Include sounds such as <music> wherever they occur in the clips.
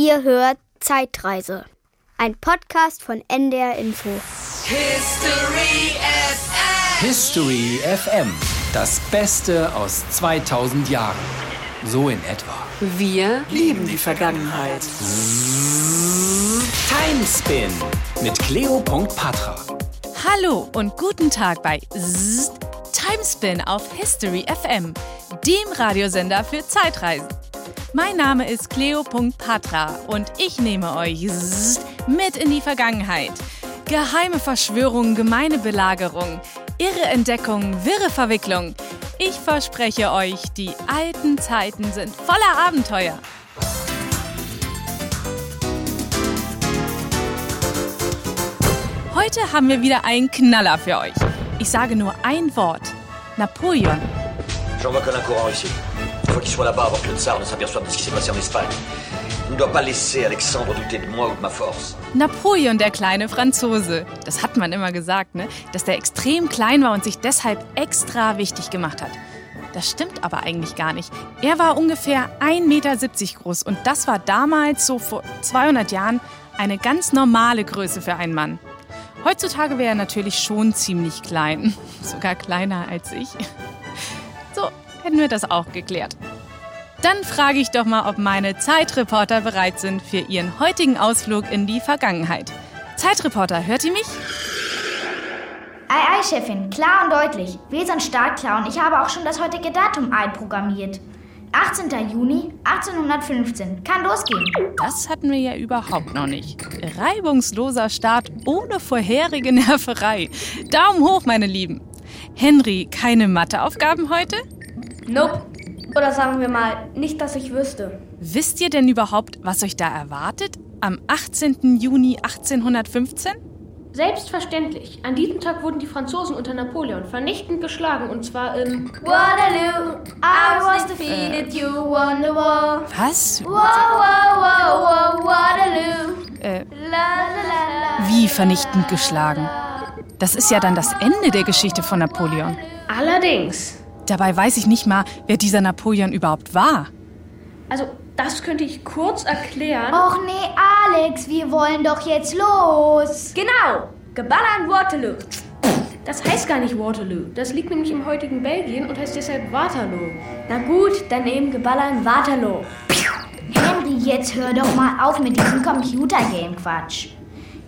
Ihr hört Zeitreise. Ein Podcast von NDR Info. History FM. History FM. Das Beste aus 2000 Jahren. So in etwa. Wir lieben die Vergangenheit. Timespin mit Cleo.patra. Hallo und guten Tag bei Zzzt, Timespin auf History FM, dem Radiosender für Zeitreisen. Mein Name ist Cleo.patra und ich nehme euch mit in die Vergangenheit. Geheime Verschwörungen, gemeine Belagerung, irre Entdeckungen, wirre Verwicklung. Ich verspreche euch, die alten Zeiten sind voller Abenteuer. Heute haben wir wieder einen Knaller für euch. Ich sage nur ein Wort. Napoleon. J'en vois que courant ici. Il faut qu'il soit là-bas avant que le tsar ne s'aperçoive de ce qui s'est passé en Espagne. Il ne doit pas laisser Alexandre douter de moi ou de ma force. Napoleon, der kleine Franzose. Das hat man immer gesagt, ne? Dass der extrem klein war und sich deshalb extra wichtig gemacht hat. Das stimmt aber eigentlich gar nicht. Er war ungefähr 1,70 Meter groß und das war damals, so vor 200 Jahren, eine ganz normale Größe für einen Mann. Heutzutage wäre er natürlich schon ziemlich klein. <laughs> Sogar kleiner als ich. So, hätten wir das auch geklärt. Dann frage ich doch mal, ob meine Zeitreporter bereit sind für ihren heutigen Ausflug in die Vergangenheit. Zeitreporter, hört ihr mich? Ei, ei, Chefin, klar und deutlich. Wir sind Startklar und ich habe auch schon das heutige Datum einprogrammiert. 18. Juni 1815. Kann losgehen. Das hatten wir ja überhaupt noch nicht. Reibungsloser Start ohne vorherige Nerverei. Daumen hoch, meine Lieben. Henry, keine Matheaufgaben heute? Nope. Oder sagen wir mal, nicht, dass ich wüsste. Wisst ihr denn überhaupt, was euch da erwartet? Am 18. Juni 1815? Selbstverständlich. An diesem Tag wurden die Franzosen unter Napoleon vernichtend geschlagen und zwar im Waterloo, I was defeated, you won the war. Was? Wow, wow, wow, wow, Waterloo. Äh, La, la, la, la. wie vernichtend geschlagen? Das ist ja dann das Ende der Geschichte von Napoleon. Allerdings. Dabei weiß ich nicht mal, wer dieser Napoleon überhaupt war. Also, das könnte ich kurz erklären. Och nee, Alex, wir wollen doch jetzt los. Genau. Geballern Waterloo. Das heißt gar nicht Waterloo. Das liegt nämlich im heutigen Belgien und heißt deshalb Waterloo. Na gut, dann eben Geballern Waterloo. Henry, jetzt hör doch mal auf mit diesem Computergame-Quatsch.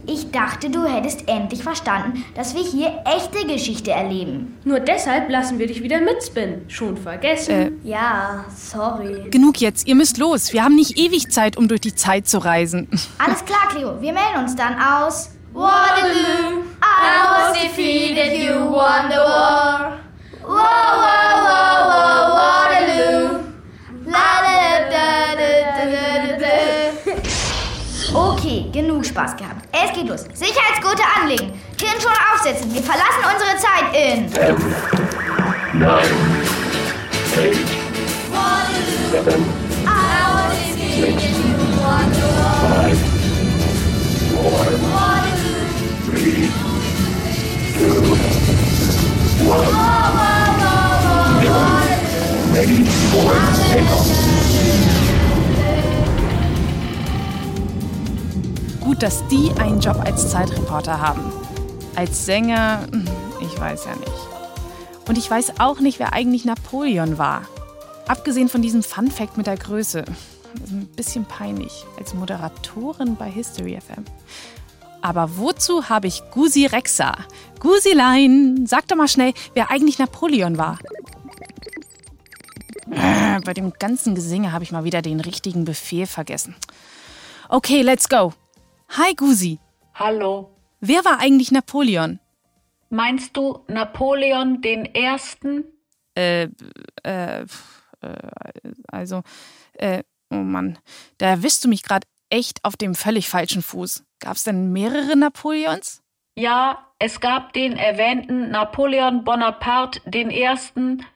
Ich dachte, du hättest endlich verstanden, dass wir hier echte Geschichte erleben. Nur deshalb lassen wir dich wieder mitspinnen. Schon vergessen. Äh, Ja, sorry. genug jetzt, ihr müsst los. Wir haben nicht ewig Zeit, um durch die Zeit zu reisen. <laughs> Alles klar, Cleo. Wir melden uns dann aus. Waterloo, I was defeated, you won the war. Wow, wow, wow, wow, Waterloo. La, la, da, da, da, da, da. Okay, genug Spaß gehabt. Es geht los. Sicherheitsgurte anlegen. Hirnschon aufsetzen. Wir verlassen unsere Zeit in. Gut, dass die einen Job als Zeitreporter haben. Als Sänger, hm, ich weiß ja nicht. Und ich weiß auch nicht, wer eigentlich Napoleon war. Abgesehen von diesem Fun Fact mit der Größe. Ist ein bisschen peinlich als Moderatorin bei History FM. Aber wozu habe ich Gusi Rexa? Gusilein, sag doch mal schnell, wer eigentlich Napoleon war. Äh, Bei dem ganzen Gesinge habe ich mal wieder den richtigen Befehl vergessen. Okay, let's go. Hi Gusi. Hallo. Wer war eigentlich Napoleon? Meinst du Napoleon den Ersten? Äh, äh, äh, also, äh, oh Mann, da erwischst du mich gerade echt auf dem völlig falschen Fuß. Gab's denn mehrere Napoleons? Ja, es gab den erwähnten Napoleon Bonaparte den Ersten,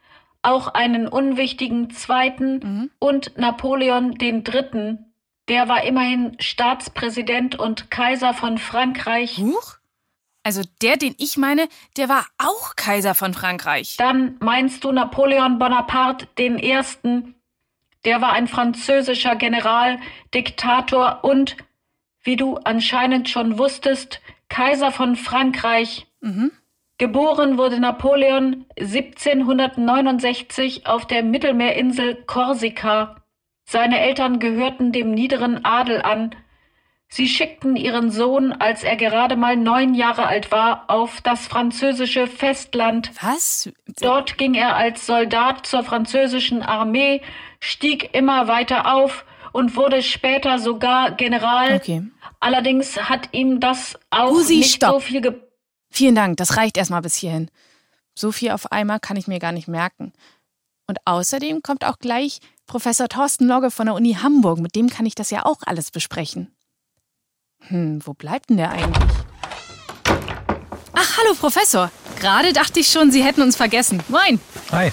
auch einen unwichtigen Zweiten und Napoleon den Dritten. Der war immerhin Staatspräsident und Kaiser von Frankreich. Huch? Also der, den ich meine, der war auch Kaiser von Frankreich. Dann meinst du Napoleon Bonaparte den Ersten? der war ein französischer General, Diktator und, wie du anscheinend schon wusstest, Kaiser von Frankreich. Mhm. Geboren wurde Napoleon 1769 auf der Mittelmeerinsel Korsika. Seine Eltern gehörten dem niederen Adel an. Sie schickten ihren Sohn, als er gerade mal neun Jahre alt war, auf das französische Festland. Was? Dort ging er als Soldat zur französischen Armee, stieg immer weiter auf und wurde später sogar General. Okay. Allerdings hat ihm das auch Usi, nicht stopp. so viel ge Vielen Dank, das reicht erstmal bis hierhin. So viel auf einmal kann ich mir gar nicht merken. Und außerdem kommt auch gleich Professor Thorsten Logge von der Uni Hamburg. Mit dem kann ich das ja auch alles besprechen. Hm, wo bleibt denn der eigentlich? Ach, hallo Professor. Gerade dachte ich schon, Sie hätten uns vergessen. Moin. Hi.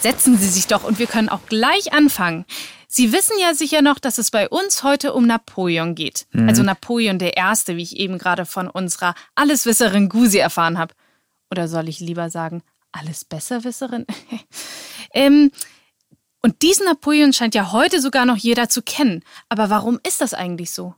Setzen Sie sich doch und wir können auch gleich anfangen. Sie wissen ja sicher noch, dass es bei uns heute um Napoleon geht. Also Napoleon der Erste, wie ich eben gerade von unserer Alleswisserin Gusi erfahren habe. Oder soll ich lieber sagen, Allesbesserwisserin? <laughs> ähm, und diesen Napoleon scheint ja heute sogar noch jeder zu kennen. Aber warum ist das eigentlich so?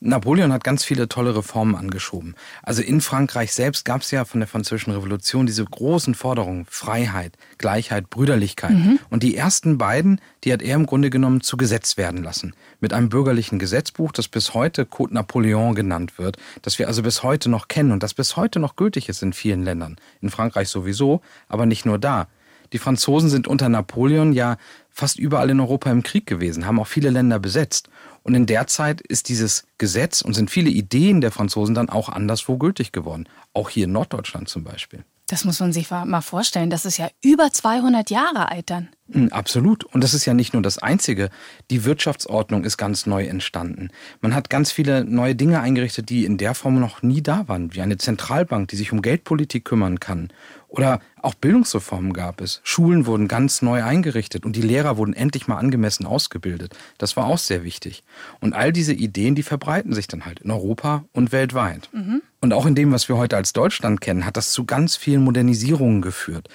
Napoleon hat ganz viele tolle Reformen angeschoben. Also in Frankreich selbst gab es ja von der Französischen Revolution diese großen Forderungen Freiheit, Gleichheit, Brüderlichkeit. Und die ersten beiden, die hat er im Grunde genommen zu Gesetz werden lassen. Mit einem bürgerlichen Gesetzbuch, das bis heute Code Napoleon genannt wird, das wir also bis heute noch kennen und das bis heute noch gültig ist in vielen Ländern. In Frankreich sowieso, aber nicht nur da. Die Franzosen sind unter Napoleon ja fast überall in Europa im Krieg gewesen, haben auch viele Länder besetzt. Und in der Zeit ist dieses Gesetz und sind viele Ideen der Franzosen dann auch anderswo gültig geworden. Auch hier in Norddeutschland zum Beispiel. Das muss man sich mal vorstellen. Das ist ja über 200 Jahre alt dann. Mm, Absolut. Und das ist ja nicht nur das Einzige. Die Wirtschaftsordnung ist ganz neu entstanden. Man hat ganz viele neue Dinge eingerichtet, die in der Form noch nie da waren, wie eine Zentralbank, die sich um Geldpolitik kümmern kann. Oder auch Bildungsreformen gab es. Schulen wurden ganz neu eingerichtet und die Lehrer wurden endlich mal angemessen ausgebildet. Das war auch sehr wichtig. Und all diese Ideen, die verbreiten sich dann halt in Europa und weltweit. Und auch in dem, was wir heute als Deutschland kennen, hat das zu ganz vielen Modernisierungen geführt.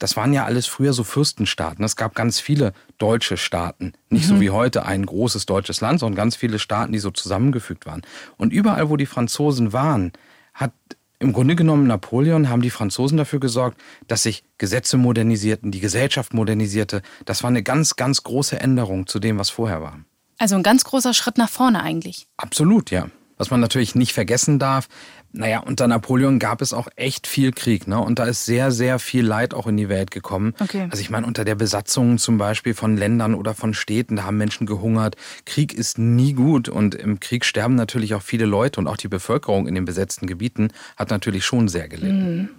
Das waren ja alles früher so Fürstenstaaten. Es gab ganz viele deutsche Staaten. Nicht so wie heute ein großes deutsches Land, sondern ganz viele Staaten, die so zusammengefügt waren. Und überall, wo die Franzosen waren, hat im Grunde genommen Napoleon haben die Franzosen dafür gesorgt, dass sich Gesetze modernisierten, die Gesellschaft modernisierte. Das war eine ganz, ganz große Änderung zu dem, was vorher war. Also ein ganz großer Schritt nach vorne eigentlich. Absolut, ja. Was man natürlich nicht vergessen darf, naja, unter Napoleon gab es auch echt viel Krieg, ne? Und da ist sehr, sehr viel Leid auch in die Welt gekommen. Okay. Also ich meine, unter der Besatzung zum Beispiel von Ländern oder von Städten, da haben Menschen gehungert. Krieg ist nie gut und im Krieg sterben natürlich auch viele Leute und auch die Bevölkerung in den besetzten Gebieten hat natürlich schon sehr gelitten.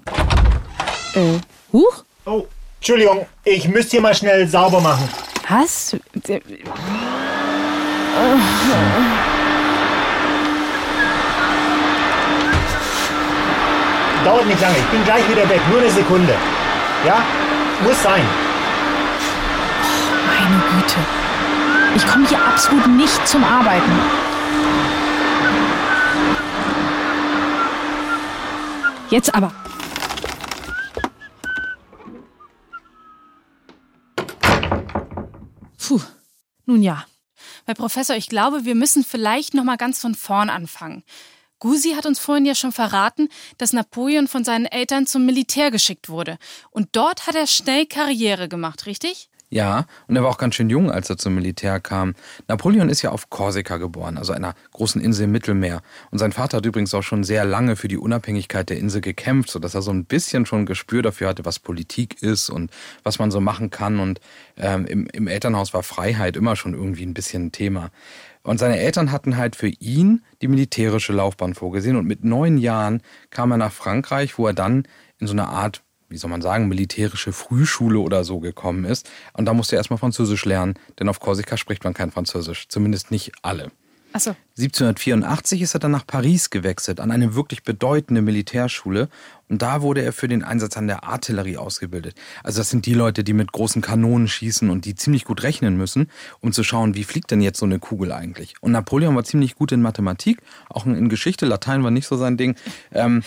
Huch? Oh, Entschuldigung, ich müsste hier mal schnell sauber machen. Was? Dauert nicht lange, ich bin gleich wieder weg, nur eine Sekunde. Ja? Muss sein. Meine Güte. Ich komme hier absolut nicht zum Arbeiten. Jetzt aber. Puh. Nun ja. Herr Professor, ich glaube, wir müssen vielleicht noch mal ganz von vorn anfangen. Gusi hat uns vorhin ja schon verraten, dass Napoleon von seinen Eltern zum Militär geschickt wurde. Und dort hat er schnell Karriere gemacht, richtig? Ja, und er war auch ganz schön jung, als er zum Militär kam. Napoleon ist ja auf Korsika geboren, also einer großen Insel im Mittelmeer. Und sein Vater hat übrigens auch schon sehr lange für die Unabhängigkeit der Insel gekämpft, sodass er so ein bisschen schon Gespür dafür hatte, was Politik ist und was man so machen kann. Und ähm, im, im Elternhaus war Freiheit immer schon irgendwie ein bisschen ein Thema. Und seine Eltern hatten halt für ihn die militärische Laufbahn vorgesehen. Und mit neun Jahren kam er nach Frankreich, wo er dann in so eine Art wie soll man sagen, militärische Frühschule oder so gekommen ist. Und da musste er erstmal Französisch lernen, denn auf Korsika spricht man kein Französisch, zumindest nicht alle. Achso. 1784 ist er dann nach Paris gewechselt, an eine wirklich bedeutende Militärschule. Und da wurde er für den Einsatz an der Artillerie ausgebildet. Also das sind die Leute, die mit großen Kanonen schießen und die ziemlich gut rechnen müssen, um zu schauen, wie fliegt denn jetzt so eine Kugel eigentlich. Und Napoleon war ziemlich gut in Mathematik, auch in Geschichte, Latein war nicht so sein Ding. Ähm,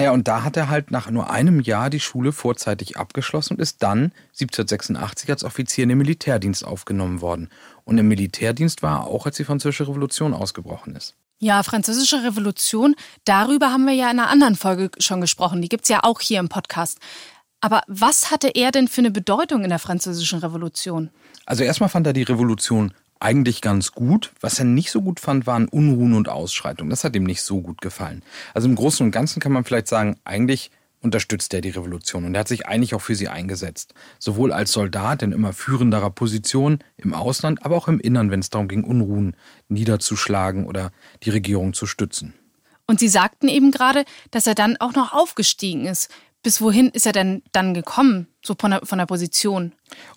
Naja, und da hat er halt nach nur einem Jahr die Schule vorzeitig abgeschlossen und ist dann 1786 als Offizier in den Militärdienst aufgenommen worden. Und im Militärdienst war er auch, als die Französische Revolution ausgebrochen ist. Ja, Französische Revolution, darüber haben wir ja in einer anderen Folge schon gesprochen. Die gibt es ja auch hier im Podcast. Aber was hatte er denn für eine Bedeutung in der Französischen Revolution? Also erstmal fand er die Revolution eigentlich ganz gut. Was er nicht so gut fand, waren Unruhen und Ausschreitungen. Das hat ihm nicht so gut gefallen. Also im Großen und Ganzen kann man vielleicht sagen, eigentlich unterstützt er die Revolution und er hat sich eigentlich auch für sie eingesetzt. Sowohl als Soldat in immer führenderer Position im Ausland, aber auch im Innern, wenn es darum ging, Unruhen niederzuschlagen oder die Regierung zu stützen. Und Sie sagten eben gerade, dass er dann auch noch aufgestiegen ist. Bis wohin ist er denn dann gekommen, so von der, von der Position?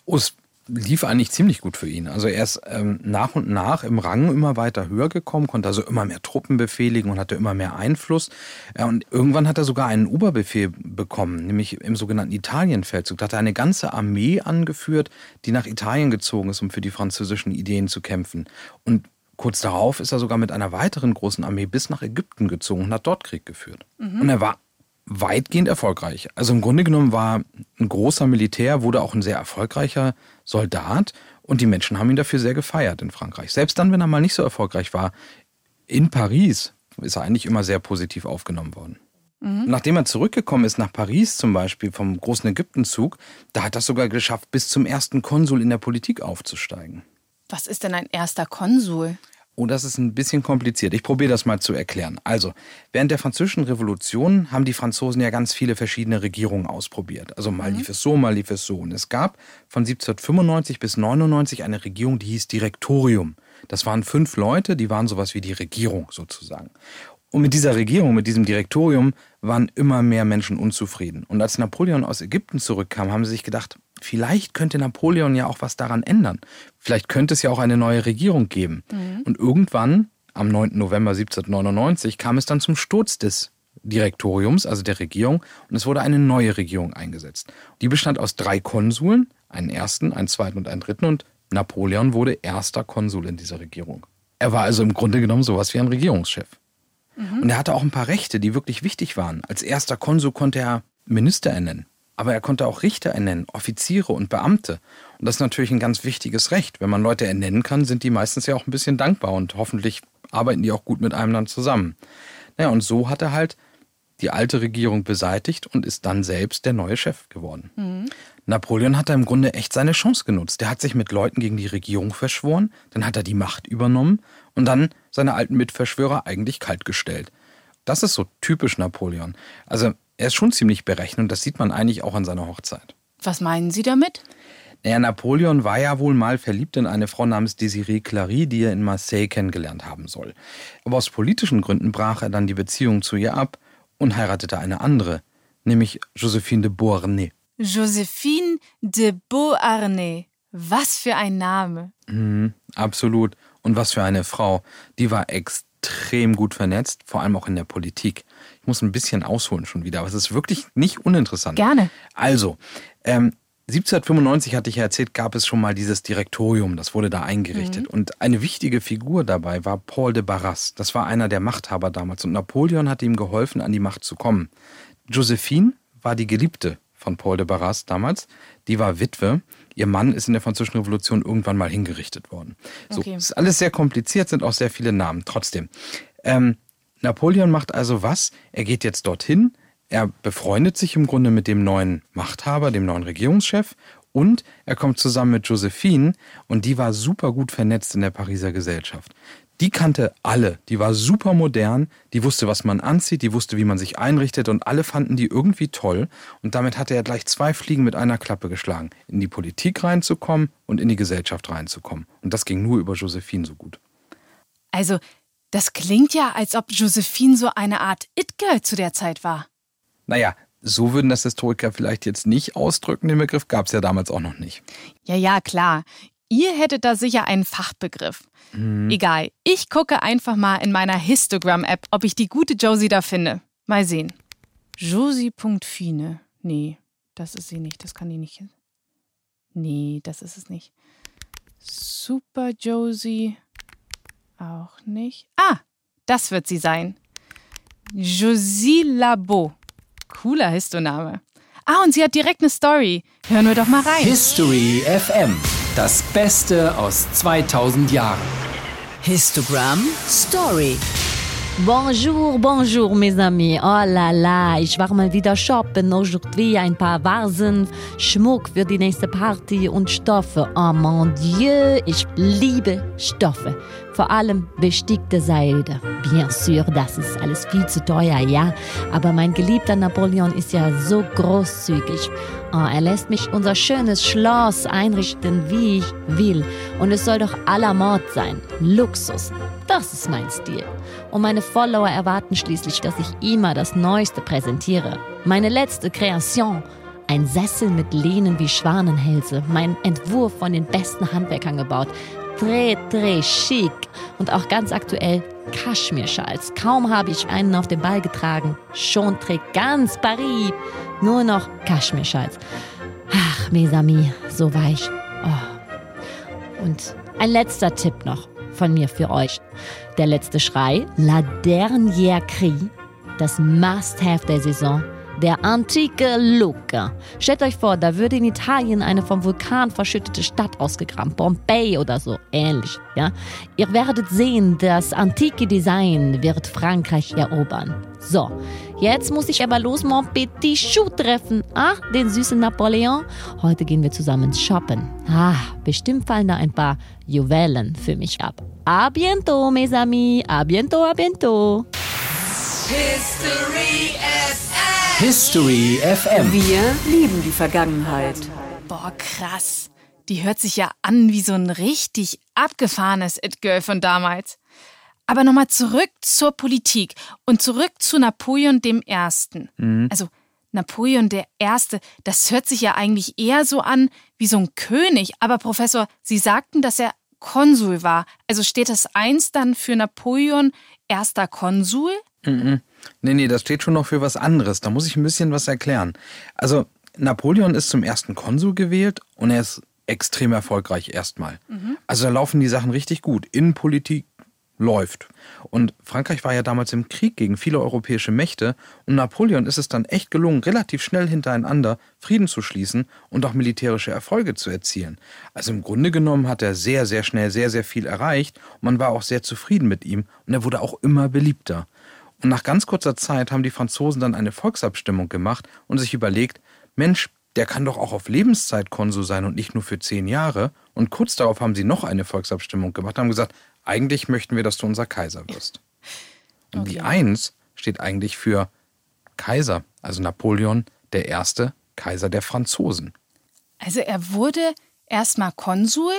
Oh, es lief eigentlich ziemlich gut für ihn. Also er ist ähm, nach und nach im Rang immer weiter höher gekommen, konnte also immer mehr Truppen befehligen und hatte immer mehr Einfluss. Äh, und irgendwann hat er sogar einen Oberbefehl bekommen, nämlich im sogenannten Italienfeldzug. Da hat er eine ganze Armee angeführt, die nach Italien gezogen ist, um für die französischen Ideen zu kämpfen. Und kurz darauf ist er sogar mit einer weiteren großen Armee bis nach Ägypten gezogen und hat dort Krieg geführt. Mhm. Und er war weitgehend erfolgreich. Also im Grunde genommen war ein großer Militär, wurde auch ein sehr erfolgreicher Soldat und die Menschen haben ihn dafür sehr gefeiert in Frankreich. Selbst dann, wenn er mal nicht so erfolgreich war, in Paris ist er eigentlich immer sehr positiv aufgenommen worden. Mhm. Nachdem er zurückgekommen ist nach Paris zum Beispiel vom großen Ägyptenzug, da hat er es sogar geschafft, bis zum ersten Konsul in der Politik aufzusteigen. Was ist denn ein erster Konsul? Oh, das ist ein bisschen kompliziert. Ich probiere das mal zu erklären. Also, während der Französischen Revolution haben die Franzosen ja ganz viele verschiedene Regierungen ausprobiert. Also mal mhm. lief es so, mal lief es so. Und es gab von 1795 bis 99 eine Regierung, die hieß Direktorium. Das waren fünf Leute, die waren sowas wie die Regierung sozusagen. Und mit dieser Regierung, mit diesem Direktorium, waren immer mehr Menschen unzufrieden. Und als Napoleon aus Ägypten zurückkam, haben sie sich gedacht, vielleicht könnte Napoleon ja auch was daran ändern. Vielleicht könnte es ja auch eine neue Regierung geben. Mhm. Und irgendwann, am 9. November 1799, kam es dann zum Sturz des Direktoriums, also der Regierung, und es wurde eine neue Regierung eingesetzt. Die bestand aus drei Konsuln, einen ersten, einen zweiten und einen dritten, und Napoleon wurde erster Konsul in dieser Regierung. Er war also im Grunde genommen sowas wie ein Regierungschef. Mhm. Und er hatte auch ein paar Rechte, die wirklich wichtig waren. Als erster Konsul konnte er Minister ernennen. Aber er konnte auch Richter ernennen, Offiziere und Beamte. Und das ist natürlich ein ganz wichtiges Recht. Wenn man Leute ernennen kann, sind die meistens ja auch ein bisschen dankbar und hoffentlich arbeiten die auch gut mit einem dann zusammen. Naja, und so hat er halt die alte Regierung beseitigt und ist dann selbst der neue Chef geworden. Mhm. Napoleon hat da im Grunde echt seine Chance genutzt. Der hat sich mit Leuten gegen die Regierung verschworen, dann hat er die Macht übernommen und dann seine alten Mitverschwörer eigentlich kaltgestellt. Das ist so typisch Napoleon. Also er ist schon ziemlich berechnet und das sieht man eigentlich auch an seiner Hochzeit. Was meinen Sie damit? Naja, Napoleon war ja wohl mal verliebt in eine Frau namens Désirée Clary, die er in Marseille kennengelernt haben soll. Aber aus politischen Gründen brach er dann die Beziehung zu ihr ab und heiratete eine andere, nämlich Josephine de Beauharnais. Josephine de Beauharnais. Was für ein Name. Mhm, absolut. Und was für eine Frau. Die war extrem gut vernetzt, vor allem auch in der Politik. Ich muss ein bisschen ausholen schon wieder, aber es ist wirklich nicht uninteressant. Gerne. Also, ähm, 1795 hatte ich ja erzählt, gab es schon mal dieses Direktorium, das wurde da eingerichtet. Mhm. Und eine wichtige Figur dabei war Paul de Barras. Das war einer der Machthaber damals. Und Napoleon hat ihm geholfen, an die Macht zu kommen. Josephine war die Geliebte von Paul de Barras damals. Die war Witwe. Ihr Mann ist in der Französischen Revolution irgendwann mal hingerichtet worden. So, okay. ist alles sehr kompliziert, sind auch sehr viele Namen. Trotzdem. Ähm, Napoleon macht also was? Er geht jetzt dorthin. Er befreundet sich im Grunde mit dem neuen Machthaber, dem neuen Regierungschef und er kommt zusammen mit Josephine und die war super gut vernetzt in der Pariser Gesellschaft die kannte alle. Die war super modern, die wusste, was man anzieht, die wusste, wie man sich einrichtet und alle fanden die irgendwie toll. Und damit hatte er gleich zwei Fliegen mit einer Klappe geschlagen. In die Politik reinzukommen und in die Gesellschaft reinzukommen. Und das ging nur über Josephine so gut. Also, das klingt ja, als ob Josephine so eine Art It-Girl zu der Zeit war. Naja, so würden das Historiker vielleicht jetzt nicht ausdrücken. Den Begriff gab es ja damals auch noch nicht. Ja, ja, klar. Ihr hättet da sicher einen Fachbegriff. Mhm. Egal, ich gucke einfach mal in meiner Histogram-App, ob ich die gute Josie da finde. Mal sehen. Josie.fine. Nee, das ist sie nicht. Das kann die nicht. Nee, das ist es nicht. Super Josie. Auch nicht. Ah, das wird sie sein. Josie Labo. Cooler Histoname. Ah, und sie hat direkt eine Story. Hören wir doch mal rein. History FM. Das Beste aus 2000 Jahren. Histogramm Story. Bonjour, bonjour, mes amis. Oh la la, ich war mal wieder shoppen. Aujourd'hui ein paar Vasen, Schmuck für die nächste Party und Stoffe. Oh mon Dieu, ich liebe Stoffe. Vor allem bestickte Seide. Bien sûr, das ist alles viel zu teuer, ja. Aber mein geliebter Napoleon ist ja so großzügig. Oh, er lässt mich unser schönes Schloss einrichten, wie ich will. Und es soll doch aller Mord sein. Luxus. Das ist mein Stil. Und meine Follower erwarten schließlich, dass ich immer das Neueste präsentiere. Meine letzte Kreation. Ein Sessel mit Lehnen wie Schwanenhälse. Mein Entwurf von den besten Handwerkern gebaut. Très, très chic. Und auch ganz aktuell Kaschmirschals. Kaum habe ich einen auf den Ball getragen. Schon trägt ganz Paris nur noch Kaschmirschals. Ach, mes amis, so weich. Oh. Und ein letzter Tipp noch von mir für euch. Der letzte Schrei, La Dernière Cri, das Must-Have der Saison, der antike Lucca. Stellt euch vor, da würde in Italien eine vom Vulkan verschüttete Stadt ausgegraben, Pompeii oder so, ähnlich. Ja? Ihr werdet sehen, das antike Design wird Frankreich erobern. So, jetzt muss ich aber los mon petit Chou treffen. Ah, den süßen Napoleon. Heute gehen wir zusammen shoppen. Ah, bestimmt fallen da ein paar Juwelen für mich ab. A bientôt, mes amis. A bientôt, a bientôt. History FM. History FM. Wir lieben die Vergangenheit. Boah, krass. Die hört sich ja an wie so ein richtig abgefahrenes It-Girl von damals. Aber nochmal zurück zur Politik und zurück zu Napoleon dem Ersten. Mhm. Also Napoleon der Erste, das hört sich ja eigentlich eher so an wie so ein König. Aber Professor, Sie sagten, dass er Konsul war. Also steht das eins dann für Napoleon erster Konsul? Mhm. Nee, nee, das steht schon noch für was anderes. Da muss ich ein bisschen was erklären. Also, Napoleon ist zum ersten Konsul gewählt und er ist extrem erfolgreich erstmal. Mhm. Also da laufen die Sachen richtig gut. Innenpolitik läuft. Und Frankreich war ja damals im Krieg gegen viele europäische Mächte und Napoleon ist es dann echt gelungen, relativ schnell hintereinander Frieden zu schließen und auch militärische Erfolge zu erzielen. Also im Grunde genommen hat er sehr, sehr schnell sehr, sehr viel erreicht und man war auch sehr zufrieden mit ihm und er wurde auch immer beliebter. Und nach ganz kurzer Zeit haben die Franzosen dann eine Volksabstimmung gemacht und sich überlegt, Mensch, der kann doch auch auf Lebenszeit Konsul sein und nicht nur für zehn Jahre. Und kurz darauf haben sie noch eine Volksabstimmung gemacht und haben gesagt, eigentlich möchten wir, dass du unser Kaiser wirst. Und die Eins steht eigentlich für Kaiser, also Napoleon der Erste, Kaiser der Franzosen. Also er wurde erstmal Konsul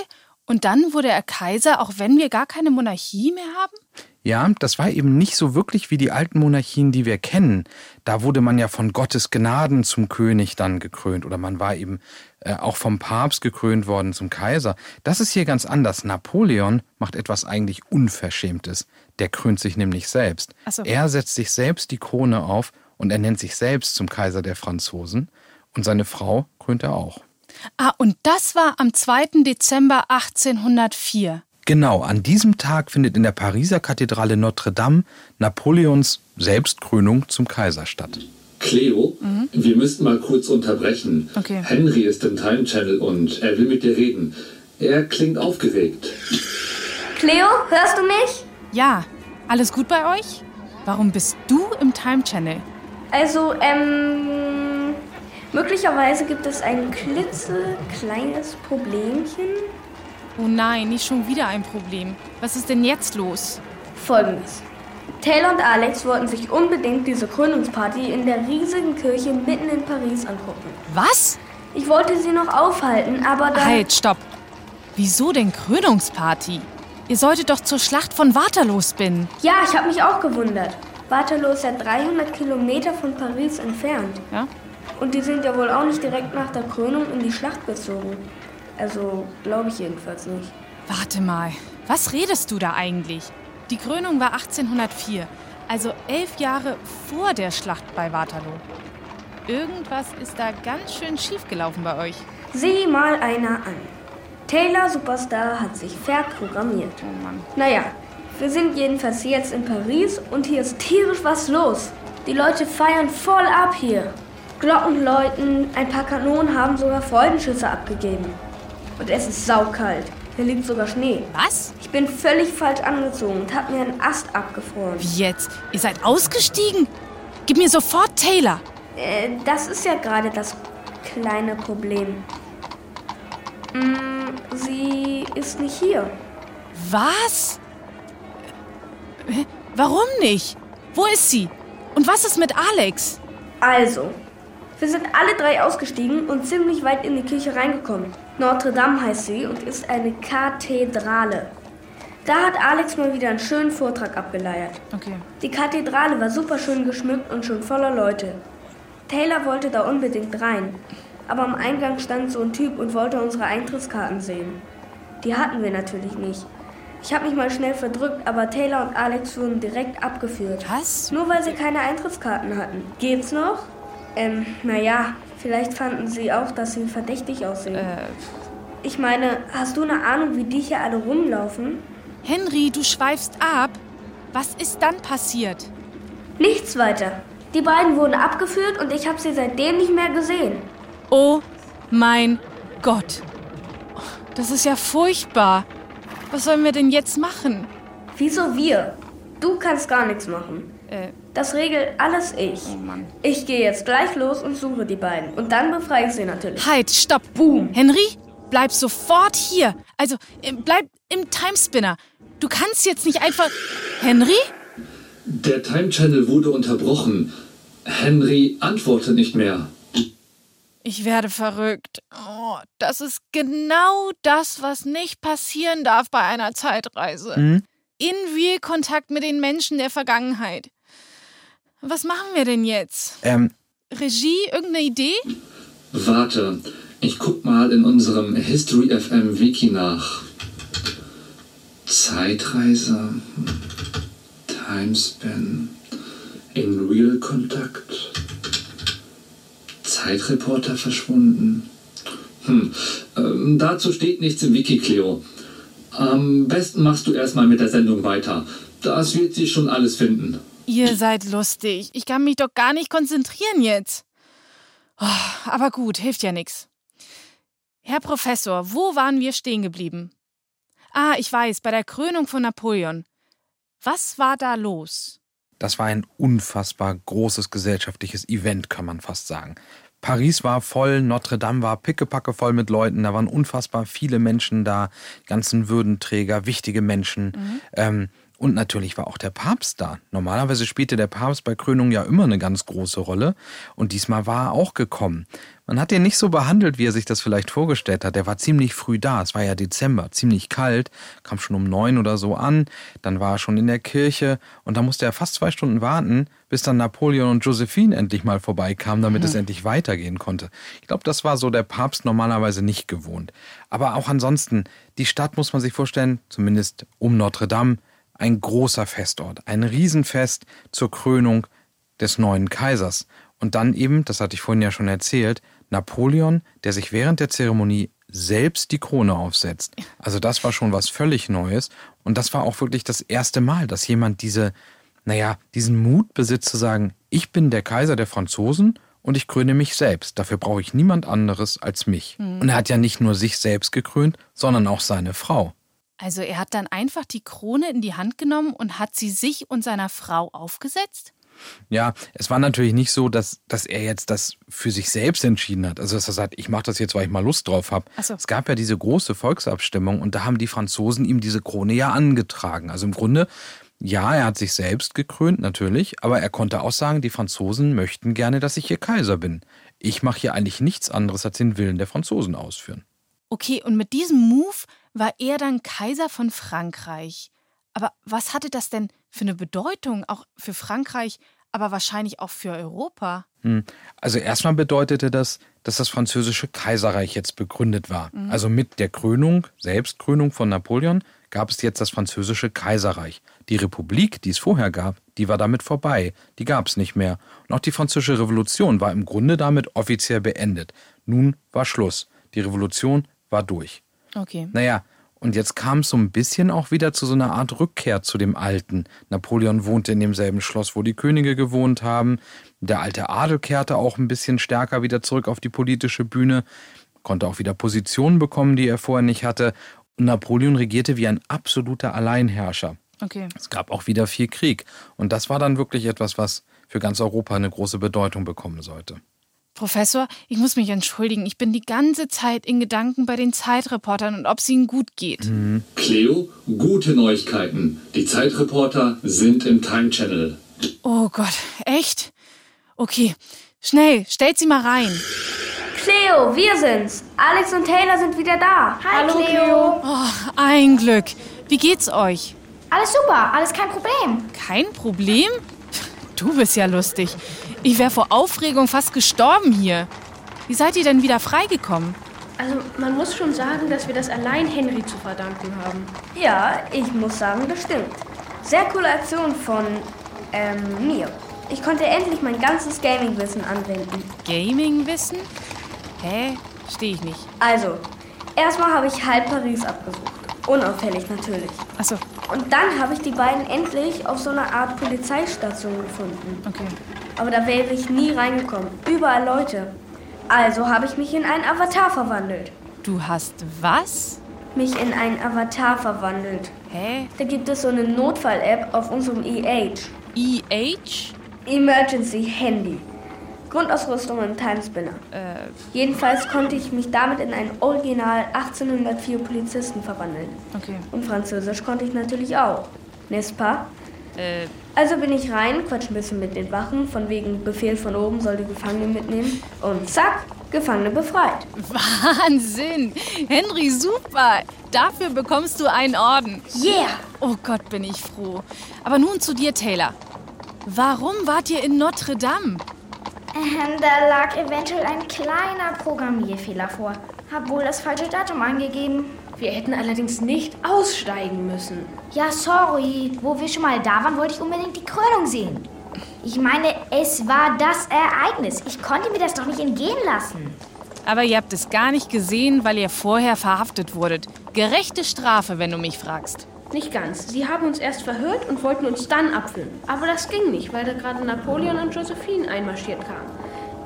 und dann wurde er Kaiser, auch wenn wir gar keine Monarchie mehr haben? Ja, das war eben nicht so wirklich wie die alten Monarchien, die wir kennen. Da wurde man ja von Gottes Gnaden zum König dann gekrönt oder man war eben äh, auch vom Papst gekrönt worden zum Kaiser. Das ist hier ganz anders. Napoleon macht etwas eigentlich Unverschämtes. Der krönt sich nämlich selbst. So. Er setzt sich selbst die Krone auf und er nennt sich selbst zum Kaiser der Franzosen und seine Frau krönt er auch. Ah, und das war am 2. Dezember 1804. Genau, an diesem Tag findet in der Pariser Kathedrale Notre Dame Napoleons Selbstkrönung zum Kaiser statt. Cleo, wir müssen mal kurz unterbrechen. Okay. Henry ist im Time Channel und er will mit dir reden. Er klingt aufgeregt. Cleo, hörst du mich? Ja, alles gut bei euch? Warum bist du im Time Channel? Also, ähm, möglicherweise gibt es ein klitzekleines Problemchen. Oh nein, nicht schon wieder ein Problem. Was ist denn jetzt los? Folgendes. Taylor und Alex wollten sich unbedingt diese Krönungsparty in der riesigen Kirche mitten in Paris angucken. Was? Ich wollte sie noch aufhalten, aber dann... Halt, stopp. Wieso denn Krönungsparty? Ihr solltet doch zur Schlacht von Waterloo spinnen. Ja, ich habe mich auch gewundert. Waterloo ist ja 300 Kilometer von Paris entfernt. Ja? Und die sind ja wohl auch nicht direkt nach der Krönung in die Schlacht gezogen. Also, glaube ich jedenfalls nicht. Warte mal, was redest du da eigentlich? Die Krönung war 1804, also elf Jahre vor der Schlacht bei Waterloo. Irgendwas ist da ganz schön schief gelaufen bei euch. Sieh mal einer an. Taylor Superstar hat sich verprogrammiert. Oh Mann. Naja, wir sind jedenfalls jetzt in Paris und hier ist tierisch was los. Die Leute feiern voll ab hier. Glocken läuten, ein paar Kanonen haben sogar Freudenschüsse abgegeben. Und es ist saukalt. Hier liegt sogar Schnee. Was? Ich bin völlig falsch angezogen und habe mir einen Ast abgefroren. Wie jetzt? Ihr seid ausgestiegen? Gib mir sofort Taylor. Äh, das ist ja gerade das kleine Problem. Mm, sie ist nicht hier. Was? Hä? Warum nicht? Wo ist sie? Und was ist mit Alex? Also, wir sind alle drei ausgestiegen und ziemlich weit in die Kirche reingekommen. Notre Dame heißt sie und ist eine Kathedrale. Da hat Alex mal wieder einen schönen Vortrag abgeleiert. Okay. Die Kathedrale war super schön geschmückt und schon voller Leute. Taylor wollte da unbedingt rein. Aber am Eingang stand so ein Typ und wollte unsere Eintrittskarten sehen. Die hatten wir natürlich nicht. Ich habe mich mal schnell verdrückt, aber Taylor und Alex wurden direkt abgeführt. Was? Nur weil sie keine Eintrittskarten hatten. Geht's noch? Ähm, naja, vielleicht fanden sie auch, dass sie verdächtig aussehen. Äh. Ich meine, hast du eine Ahnung, wie die hier alle rumlaufen? Henry, du schweifst ab. Was ist dann passiert? Nichts weiter. Die beiden wurden abgeführt und ich habe sie seitdem nicht mehr gesehen. Oh mein Gott. Das ist ja furchtbar. Was sollen wir denn jetzt machen? Wieso wir? Du kannst gar nichts machen. Äh. Das regelt alles ich. Oh Mann. Ich gehe jetzt gleich los und suche die beiden. Und dann befreie ich sie natürlich. Halt, stopp. Boom. Henry, bleib sofort hier. Also, äh, bleib im Timespinner. Du kannst jetzt nicht einfach. Henry? Der Time Channel wurde unterbrochen. Henry antwortet nicht mehr. Ich werde verrückt. Oh, das ist genau das, was nicht passieren darf bei einer Zeitreise. Mhm. In real Kontakt mit den Menschen der Vergangenheit. Was machen wir denn jetzt? Ähm, Regie, irgendeine Idee? Warte, ich guck mal in unserem History FM Wiki nach. Zeitreise, Timespan, in Real Kontakt, Zeitreporter verschwunden. Hm, ähm, dazu steht nichts im Wiki, Cleo. Am besten machst du erstmal mit der Sendung weiter. Das wird sich schon alles finden. Ihr seid lustig. Ich kann mich doch gar nicht konzentrieren jetzt. Oh, aber gut, hilft ja nichts. Herr Professor, wo waren wir stehen geblieben? Ah, ich weiß, bei der Krönung von Napoleon. Was war da los? Das war ein unfassbar großes gesellschaftliches Event, kann man fast sagen. Paris war voll, Notre Dame war pickepacke voll mit Leuten, da waren unfassbar viele Menschen da, ganzen Würdenträger, wichtige Menschen. Mhm. Ähm, und natürlich war auch der Papst da. Normalerweise spielte der Papst bei Krönung ja immer eine ganz große Rolle. Und diesmal war er auch gekommen. Man hat ihn nicht so behandelt, wie er sich das vielleicht vorgestellt hat. Er war ziemlich früh da. Es war ja Dezember, ziemlich kalt, kam schon um neun oder so an. Dann war er schon in der Kirche und da musste er fast zwei Stunden warten, bis dann Napoleon und Josephine endlich mal vorbeikamen, damit Mhm. es endlich weitergehen konnte. Ich glaube, das war so der Papst normalerweise nicht gewohnt. Aber auch ansonsten, die Stadt muss man sich vorstellen, zumindest um Notre Dame, ein großer Festort, ein Riesenfest zur Krönung des neuen Kaisers. Und dann eben, das hatte ich vorhin ja schon erzählt, Napoleon, der sich während der Zeremonie selbst die Krone aufsetzt. Also das war schon was völlig Neues. Und das war auch wirklich das erste Mal, dass jemand diese, naja, diesen Mut besitzt zu sagen, ich bin der Kaiser der Franzosen und ich kröne mich selbst. Dafür brauche ich niemand anderes als mich. Mhm. Und er hat ja nicht nur sich selbst gekrönt, sondern auch seine Frau. Also er hat dann einfach die Krone in die Hand genommen und hat sie sich und seiner Frau aufgesetzt? Ja, es war natürlich nicht so, dass, dass er jetzt das für sich selbst entschieden hat. Also dass er sagt, ich mache das jetzt, weil ich mal Lust drauf habe. So. Es gab ja diese große Volksabstimmung und da haben die Franzosen ihm diese Krone ja angetragen. Also im Grunde, ja, er hat sich selbst gekrönt, natürlich, aber er konnte auch sagen, die Franzosen möchten gerne, dass ich hier Kaiser bin. Ich mache hier eigentlich nichts anderes als den Willen der Franzosen ausführen. Okay, und mit diesem Move war er dann Kaiser von Frankreich. Aber was hatte das denn für eine Bedeutung, auch für Frankreich, aber wahrscheinlich auch für Europa? Hm. Also erstmal bedeutete das, dass das französische Kaiserreich jetzt begründet war. Mhm. Also mit der Krönung, Selbstkrönung von Napoleon, gab es jetzt das französische Kaiserreich. Die Republik, die es vorher gab, die war damit vorbei. Die gab es nicht mehr. Und auch die französische Revolution war im Grunde damit offiziell beendet. Nun war Schluss. Die Revolution war durch. Okay. Naja, Und jetzt kam es so ein bisschen auch wieder zu so einer Art Rückkehr zu dem Alten. Napoleon wohnte in demselben Schloss, wo die Könige gewohnt haben. Der alte Adel kehrte auch ein bisschen stärker wieder zurück auf die politische Bühne, konnte auch wieder Positionen bekommen, die er vorher nicht hatte. Und Napoleon regierte wie ein absoluter Alleinherrscher. Okay. Es gab auch wieder viel Krieg. Und das war dann wirklich etwas, was für ganz Europa eine große Bedeutung bekommen sollte. Professor, ich muss mich entschuldigen. Ich bin die ganze Zeit in Gedanken bei den Zeitreportern und ob es ihnen gut geht. Mhm. Cleo, gute Neuigkeiten. Die Zeitreporter sind im Time Channel. Oh Gott, echt? Okay, schnell, stellt sie mal rein. Cleo, wir sind's. Alex und Taylor sind wieder da. Hi, Hallo, Cleo. Oh, ein Glück. Wie geht's euch? Alles super, alles kein Problem. Kein Problem? Du bist ja lustig. Ich wäre vor Aufregung fast gestorben hier. Wie seid ihr denn wieder freigekommen? Also man muss schon sagen, dass wir das allein Henry zu verdanken haben. Ja, ich muss sagen, das stimmt. Sehr coole Aktion von ähm, mir. Ich konnte endlich mein ganzes Gaming-Wissen anwenden. Gaming-Wissen? Hä? Stehe ich nicht. Also, erstmal habe ich halb Paris abgesucht. Unauffällig natürlich. Achso. Und dann habe ich die beiden endlich auf so einer Art Polizeistation gefunden. Okay. Aber da wäre ich nie reingekommen. Überall Leute. Also habe ich mich in einen Avatar verwandelt. Du hast was? Mich in einen Avatar verwandelt. Hä? Da gibt es so eine Notfall-App auf unserem EH. EH? Emergency Handy. Grundausrüstung und Timespinner. Äh. Jedenfalls konnte ich mich damit in einen Original 1804 Polizisten verwandeln. Okay. Und Französisch konnte ich natürlich auch. N'est-ce pas? Äh. Also bin ich rein, quatsch ein bisschen mit den Wachen, von wegen Befehl von oben soll die Gefangene mitnehmen. Und zack, Gefangene befreit. Wahnsinn! Henry, super! Dafür bekommst du einen Orden. Yeah! Oh Gott, bin ich froh. Aber nun zu dir, Taylor. Warum wart ihr in Notre Dame? Ähm, da lag eventuell ein kleiner Programmierfehler vor. Hab wohl das falsche Datum angegeben. Wir hätten allerdings nicht aussteigen müssen. Ja, sorry. Wo wir schon mal da waren, wollte ich unbedingt die Krönung sehen. Ich meine, es war das Ereignis. Ich konnte mir das doch nicht entgehen lassen. Aber ihr habt es gar nicht gesehen, weil ihr vorher verhaftet wurdet. Gerechte Strafe, wenn du mich fragst. Nicht ganz. Sie haben uns erst verhört und wollten uns dann abführen. Aber das ging nicht, weil da gerade Napoleon und Josephine einmarschiert kamen.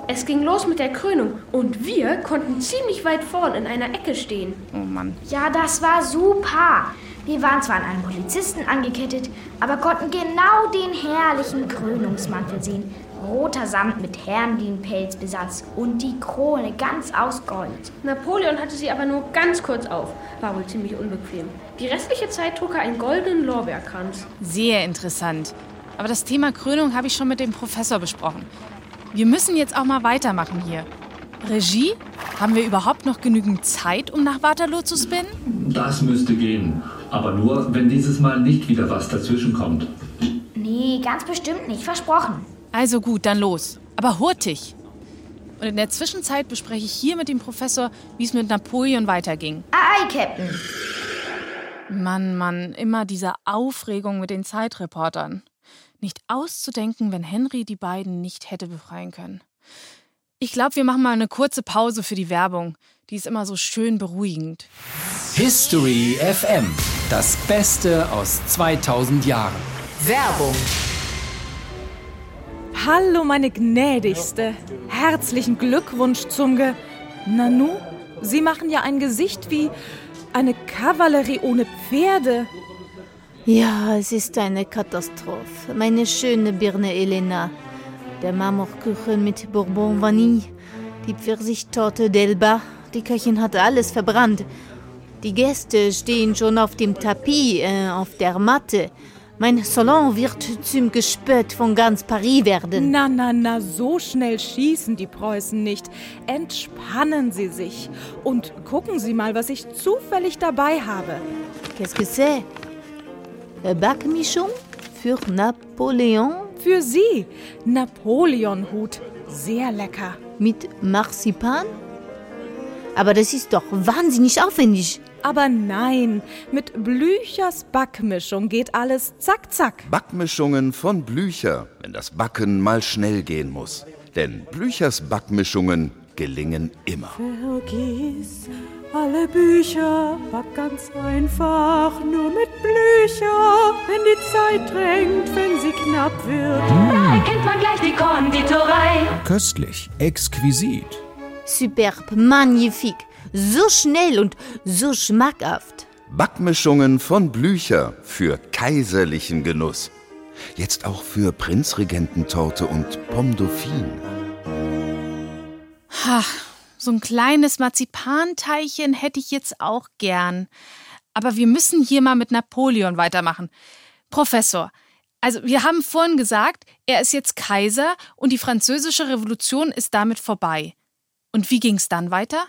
Es ging los mit der Krönung und wir konnten ziemlich weit vorn in einer Ecke stehen. Oh Mann. Ja, das war super. Wir waren zwar an einen Polizisten angekettet, aber konnten genau den herrlichen Krönungsmantel sehen. Roter Samt mit Hermlinpelzbesatz und die Krone ganz aus Gold. Napoleon hatte sie aber nur ganz kurz auf. War wohl ziemlich unbequem. Die restliche Zeit trug er einen goldenen Lorbeerkranz. Sehr interessant. Aber das Thema Krönung habe ich schon mit dem Professor besprochen. Wir müssen jetzt auch mal weitermachen hier. Regie? Haben wir überhaupt noch genügend Zeit, um nach Waterloo zu spinnen? Das müsste gehen. Aber nur, wenn dieses Mal nicht wieder was dazwischenkommt. Nee, ganz bestimmt nicht. Versprochen. Also gut, dann los. Aber hurtig. Und in der Zwischenzeit bespreche ich hier mit dem Professor, wie es mit Napoleon weiterging. Aye, Captain. Mann, Mann, immer diese Aufregung mit den Zeitreportern. Nicht auszudenken, wenn Henry die beiden nicht hätte befreien können. Ich glaube, wir machen mal eine kurze Pause für die Werbung. Die ist immer so schön beruhigend. History FM. Das Beste aus 2000 Jahren. Werbung. Hallo, meine gnädigste. Herzlichen Glückwunsch zum Ge. Nanu, Sie machen ja ein Gesicht wie eine Kavallerie ohne Pferde. Ja, es ist eine Katastrophe. Meine schöne Birne Elena. Der Marmorkuchen mit Bourbon Vanille. Die Pfirsichtorte d'Elba. Die Köchin hat alles verbrannt. Die Gäste stehen schon auf dem Tapis, äh, auf der Matte. Mein Salon wird zum Gespött von ganz Paris werden. Na, na, na, so schnell schießen die Preußen nicht. Entspannen Sie sich und gucken Sie mal, was ich zufällig dabei habe. Qu'est-ce que c'est? Backmischung für Napoleon? Für Sie. Napoleonhut. Sehr lecker. Mit Marzipan? Aber das ist doch wahnsinnig aufwendig. Aber nein, mit Blüchers Backmischung geht alles zack, zack. Backmischungen von Blücher, wenn das Backen mal schnell gehen muss. Denn Blüchers Backmischungen gelingen immer. Vergiss alle Bücher, war ganz einfach, nur mit Blücher, wenn die Zeit drängt, wenn sie knapp wird. Da erkennt man gleich die Konditorei. Köstlich, exquisit. Superb, magnifique, so schnell und so schmackhaft. Backmischungen von Blücher für kaiserlichen Genuss. Jetzt auch für Prinzregententorte und Pomme Dauphine. Ha, so ein kleines Marzipanteilchen hätte ich jetzt auch gern. Aber wir müssen hier mal mit Napoleon weitermachen. Professor, also wir haben vorhin gesagt, er ist jetzt Kaiser und die französische Revolution ist damit vorbei. Und wie ging es dann weiter?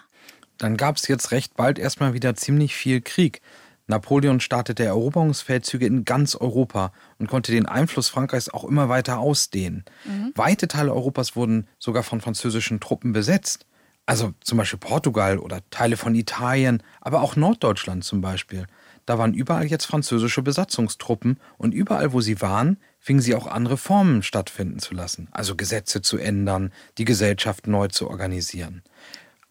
Dann gab es jetzt recht bald erstmal wieder ziemlich viel Krieg. Napoleon startete Eroberungsfeldzüge in ganz Europa und konnte den Einfluss Frankreichs auch immer weiter ausdehnen. Mhm. Weite Teile Europas wurden sogar von französischen Truppen besetzt. Also zum Beispiel Portugal oder Teile von Italien, aber auch Norddeutschland zum Beispiel. Da waren überall jetzt französische Besatzungstruppen und überall, wo sie waren, fingen sie auch an, Reformen stattfinden zu lassen, also Gesetze zu ändern, die Gesellschaft neu zu organisieren.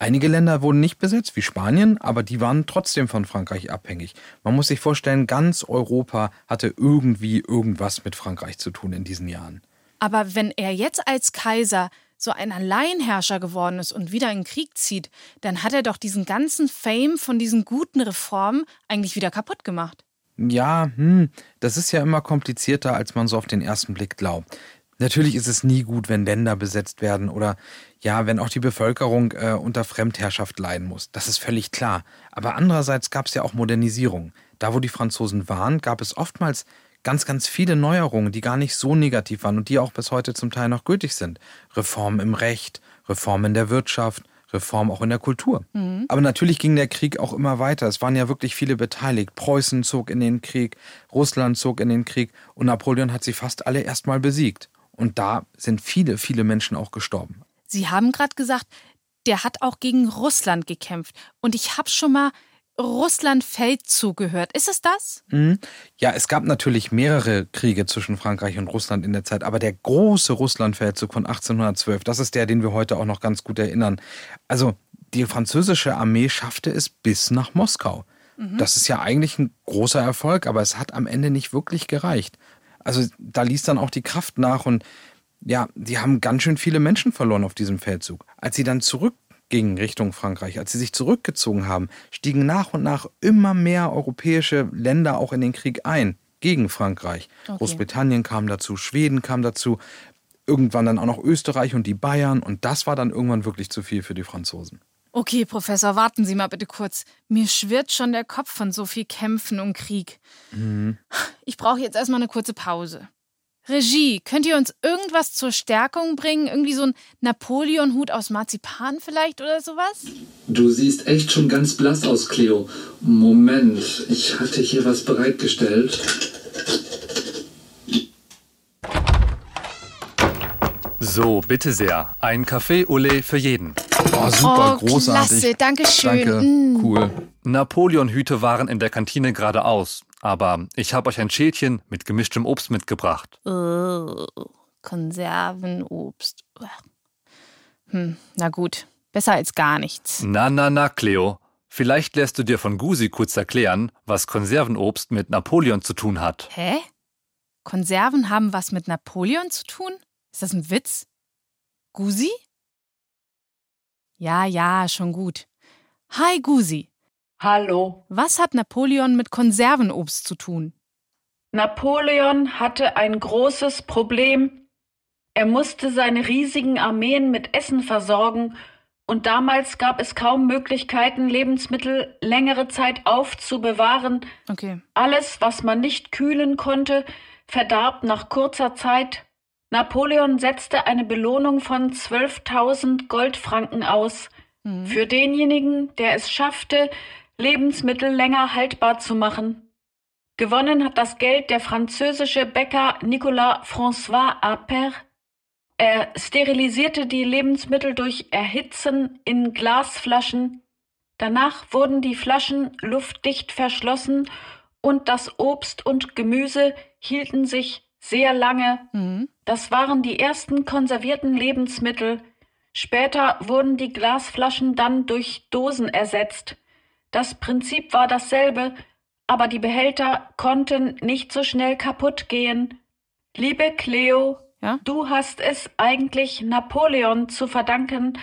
Einige Länder wurden nicht besetzt, wie Spanien, aber die waren trotzdem von Frankreich abhängig. Man muss sich vorstellen, ganz Europa hatte irgendwie irgendwas mit Frankreich zu tun in diesen Jahren. Aber wenn er jetzt als Kaiser so ein Alleinherrscher geworden ist und wieder in den Krieg zieht, dann hat er doch diesen ganzen Fame von diesen guten Reformen eigentlich wieder kaputt gemacht. Ja, hm, das ist ja immer komplizierter, als man so auf den ersten Blick glaubt. Natürlich ist es nie gut, wenn Länder besetzt werden oder ja, wenn auch die Bevölkerung äh, unter Fremdherrschaft leiden muss. Das ist völlig klar. Aber andererseits gab es ja auch Modernisierung. Da, wo die Franzosen waren, gab es oftmals ganz, ganz viele Neuerungen, die gar nicht so negativ waren und die auch bis heute zum Teil noch gültig sind. Reformen im Recht, Reformen in der Wirtschaft, Reform auch in der Kultur. Mhm. Aber natürlich ging der Krieg auch immer weiter. Es waren ja wirklich viele beteiligt. Preußen zog in den Krieg, Russland zog in den Krieg und Napoleon hat sie fast alle erstmal besiegt. Und da sind viele, viele Menschen auch gestorben. Sie haben gerade gesagt, der hat auch gegen Russland gekämpft. Und ich habe schon mal Russland-Feldzug gehört. Ist es das? Mhm. Ja, es gab natürlich mehrere Kriege zwischen Frankreich und Russland in der Zeit, aber der große Russland-Feldzug von 1812, das ist der, den wir heute auch noch ganz gut erinnern. Also die französische Armee schaffte es bis nach Moskau. Mhm. Das ist ja eigentlich ein großer Erfolg, aber es hat am Ende nicht wirklich gereicht. Also da ließ dann auch die Kraft nach und ja, die haben ganz schön viele Menschen verloren auf diesem Feldzug. Als sie dann zurückgingen Richtung Frankreich, als sie sich zurückgezogen haben, stiegen nach und nach immer mehr europäische Länder auch in den Krieg ein gegen Frankreich. Okay. Großbritannien kam dazu, Schweden kam dazu, irgendwann dann auch noch Österreich und die Bayern und das war dann irgendwann wirklich zu viel für die Franzosen. Okay, Professor, warten Sie mal bitte kurz. Mir schwirrt schon der Kopf von so viel Kämpfen und Krieg. Mhm. Ich brauche jetzt erstmal eine kurze Pause. Regie, könnt ihr uns irgendwas zur Stärkung bringen? Irgendwie so ein Napoleon-Hut aus Marzipan vielleicht oder sowas? Du siehst echt schon ganz blass aus, Cleo. Moment, ich hatte hier was bereitgestellt. So, bitte sehr. Ein Café Olé für jeden. Oh, super, oh, großartig. Klasse, danke schön. Danke, mm. cool. Napoleon-Hüte waren in der Kantine geradeaus. Aber ich habe euch ein Schälchen mit gemischtem Obst mitgebracht. Oh, Konservenobst. Hm, na gut, besser als gar nichts. Na, na, na, Cleo. Vielleicht lässt du dir von Gusi kurz erklären, was Konservenobst mit Napoleon zu tun hat. Hä? Konserven haben was mit Napoleon zu tun? Ist das ein Witz? Gusi? Ja, ja, schon gut. Hi, Gusi. Hallo. Was hat Napoleon mit Konservenobst zu tun? Napoleon hatte ein großes Problem. Er musste seine riesigen Armeen mit Essen versorgen, und damals gab es kaum Möglichkeiten, Lebensmittel längere Zeit aufzubewahren. Okay. Alles, was man nicht kühlen konnte, verdarb nach kurzer Zeit. Napoleon setzte eine Belohnung von 12.000 Goldfranken aus. Mhm. Für denjenigen, der es schaffte, Lebensmittel länger haltbar zu machen. Gewonnen hat das Geld der französische Bäcker Nicolas François Appert. Er sterilisierte die Lebensmittel durch Erhitzen in Glasflaschen. Danach wurden die Flaschen luftdicht verschlossen und das Obst und Gemüse hielten sich sehr lange. Mhm. Das waren die ersten konservierten Lebensmittel. Später wurden die Glasflaschen dann durch Dosen ersetzt. Das Prinzip war dasselbe, aber die Behälter konnten nicht so schnell kaputt gehen. Liebe Cleo, ja? du hast es eigentlich Napoleon zu verdanken,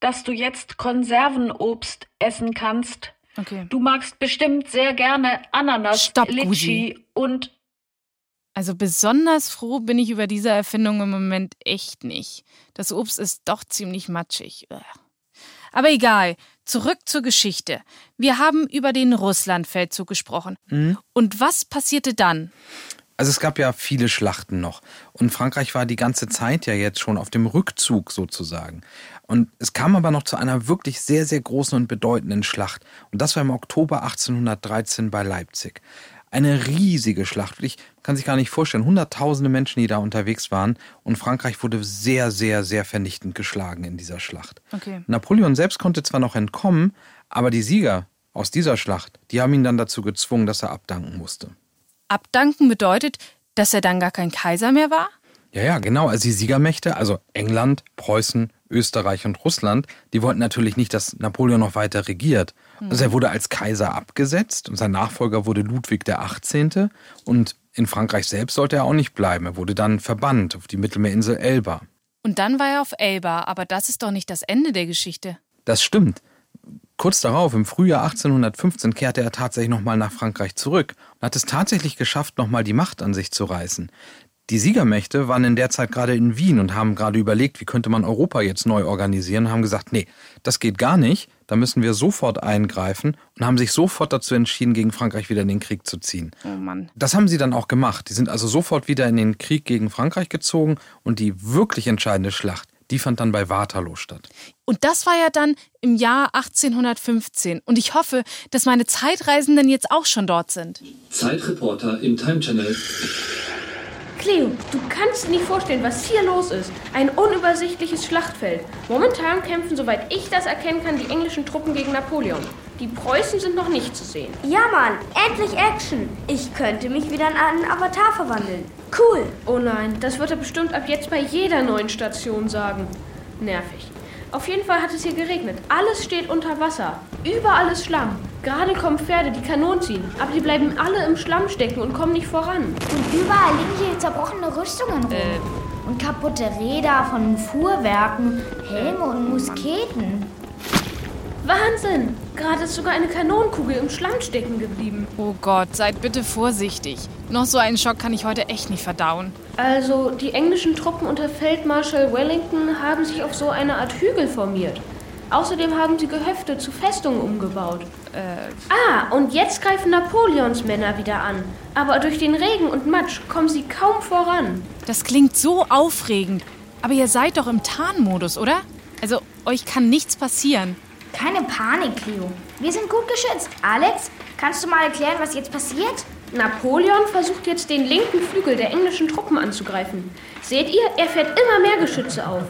dass du jetzt Konservenobst essen kannst. Okay. Du magst bestimmt sehr gerne Ananas, Stopp, Litschi Gusi. und Also besonders froh bin ich über diese Erfindung im Moment echt nicht. Das Obst ist doch ziemlich matschig. Aber egal, zurück zur Geschichte. Wir haben über den Russlandfeldzug gesprochen. Mhm. Und was passierte dann? Also es gab ja viele Schlachten noch. Und Frankreich war die ganze Zeit ja jetzt schon auf dem Rückzug sozusagen. Und es kam aber noch zu einer wirklich sehr, sehr großen und bedeutenden Schlacht. Und das war im Oktober 1813 bei Leipzig. Eine riesige Schlacht. Ich kann sich gar nicht vorstellen. Hunderttausende Menschen, die da unterwegs waren. Und Frankreich wurde sehr, sehr, sehr vernichtend geschlagen in dieser Schlacht. Okay. Napoleon selbst konnte zwar noch entkommen, aber die Sieger aus dieser Schlacht, die haben ihn dann dazu gezwungen, dass er abdanken musste. Abdanken bedeutet, dass er dann gar kein Kaiser mehr war? Ja, ja, genau. Also die Siegermächte, also England, Preußen, Österreich und Russland, die wollten natürlich nicht, dass Napoleon noch weiter regiert. Also er wurde als Kaiser abgesetzt und sein Nachfolger wurde Ludwig der 18. Und in Frankreich selbst sollte er auch nicht bleiben. Er wurde dann verbannt auf die Mittelmeerinsel Elba. Und dann war er auf Elba, aber das ist doch nicht das Ende der Geschichte. Das stimmt. Kurz darauf, im Frühjahr 1815, kehrte er tatsächlich nochmal nach Frankreich zurück und hat es tatsächlich geschafft, nochmal die Macht an sich zu reißen. Die Siegermächte waren in der Zeit gerade in Wien und haben gerade überlegt, wie könnte man Europa jetzt neu organisieren, und haben gesagt, nee, das geht gar nicht, da müssen wir sofort eingreifen und haben sich sofort dazu entschieden, gegen Frankreich wieder in den Krieg zu ziehen. Oh Mann. Das haben sie dann auch gemacht. Die sind also sofort wieder in den Krieg gegen Frankreich gezogen und die wirklich entscheidende Schlacht, die fand dann bei Waterloo statt. Und das war ja dann im Jahr 1815. Und ich hoffe, dass meine Zeitreisenden jetzt auch schon dort sind. Zeitreporter im Time Channel. Cleo, du kannst nicht vorstellen, was hier los ist. Ein unübersichtliches Schlachtfeld. Momentan kämpfen, soweit ich das erkennen kann, die englischen Truppen gegen Napoleon. Die Preußen sind noch nicht zu sehen. Ja, Mann, endlich Action. Ich könnte mich wieder in einen Avatar verwandeln. Cool. Oh nein, das wird er bestimmt ab jetzt bei jeder neuen Station sagen. Nervig. Auf jeden Fall hat es hier geregnet. Alles steht unter Wasser. Überall ist Schlamm. Gerade kommen Pferde, die Kanonen ziehen. Aber die bleiben alle im Schlamm stecken und kommen nicht voran. Und überall liegen hier zerbrochene Rüstungen rum. Und kaputte Räder von Fuhrwerken, Helme und Musketen. Wahnsinn! Gerade ist sogar eine Kanonenkugel im Schlamm stecken geblieben. Oh Gott, seid bitte vorsichtig. Noch so einen Schock kann ich heute echt nicht verdauen. Also, die englischen Truppen unter Feldmarschall Wellington haben sich auf so eine Art Hügel formiert. Außerdem haben sie Gehöfte zu Festungen umgebaut. Äh, Ah, und jetzt greifen Napoleons Männer wieder an. Aber durch den Regen und Matsch kommen sie kaum voran. das klingt so aufregend. Aber ihr seid doch im Tarnmodus, oder? Also, euch kann nichts passieren. Keine Panik, Cleo. Wir sind gut geschützt. Alex, kannst du mal erklären, was jetzt passiert? Napoleon versucht jetzt den linken Flügel der englischen Truppen anzugreifen. Seht ihr, er fährt immer mehr Geschütze auf.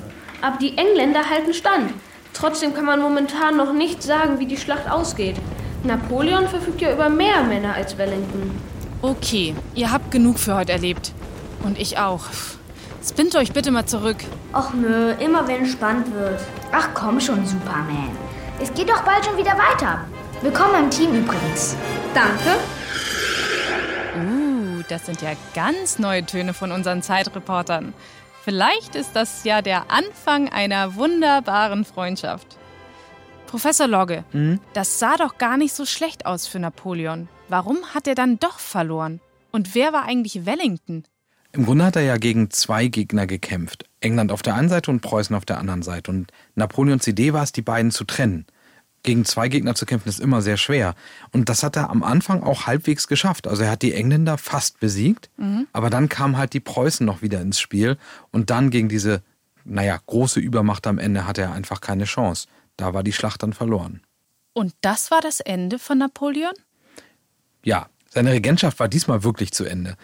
Aber die Engländer halten stand. Trotzdem kann man momentan noch nicht sagen, wie die Schlacht ausgeht. Napoleon verfügt ja über mehr Männer als Wellington. Okay, ihr habt genug für heute erlebt. Und ich auch. Spinnt euch bitte mal zurück. Och nö, immer wenn es spannend wird. Ach komm schon, Superman. Es geht doch bald schon wieder weiter. Willkommen im Team übrigens. Danke. Uh, das sind ja ganz neue Töne von unseren Zeitreportern. Vielleicht ist das ja der Anfang einer wunderbaren Freundschaft. Professor Logge, Mhm. das sah doch gar nicht so schlecht aus für Napoleon. Warum hat er dann doch verloren? Und wer war eigentlich Wellington? Im Grunde hat er ja gegen zwei Gegner gekämpft. England auf der einen Seite und Preußen auf der anderen Seite. Und Napoleons Idee war es, die beiden zu trennen. Gegen zwei Gegner zu kämpfen ist immer sehr schwer. Und das hat er am Anfang auch halbwegs geschafft. Also er hat die Engländer fast besiegt, Mhm. aber dann kamen halt die Preußen noch wieder ins Spiel. Und dann gegen diese, naja, große Übermacht am Ende hatte er einfach keine Chance. Da war die Schlacht dann verloren. Und das war das Ende von Napoleon? Ja, seine Regentschaft war diesmal wirklich zu Ende.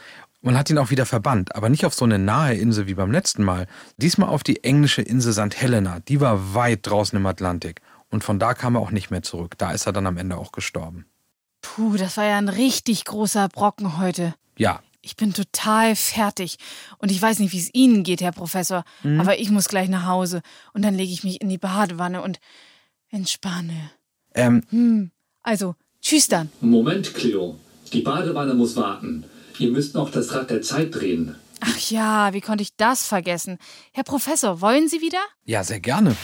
Man hat ihn auch wieder verbannt, aber nicht auf so eine nahe Insel wie beim letzten Mal. Diesmal auf die englische Insel St. Helena. Die war weit draußen im Atlantik. Und von da kam er auch nicht mehr zurück. Da ist er dann am Ende auch gestorben. Puh, das war ja ein richtig großer Brocken heute. Ja, Ich bin total fertig. Und ich weiß nicht, wie es Ihnen geht, Herr Professor. Mhm. Aber ich muss gleich nach Hause. Und dann lege ich mich in die Badewanne und entspanne. Ähm, Hm. Also, tschüss dann. Moment, Cleo. Die Badewanne muss warten. Ihr müsst noch das Rad der Zeit drehen. Ach ja, wie konnte ich das vergessen? Herr Professor, wollen Sie wieder? ja, sehr gerne.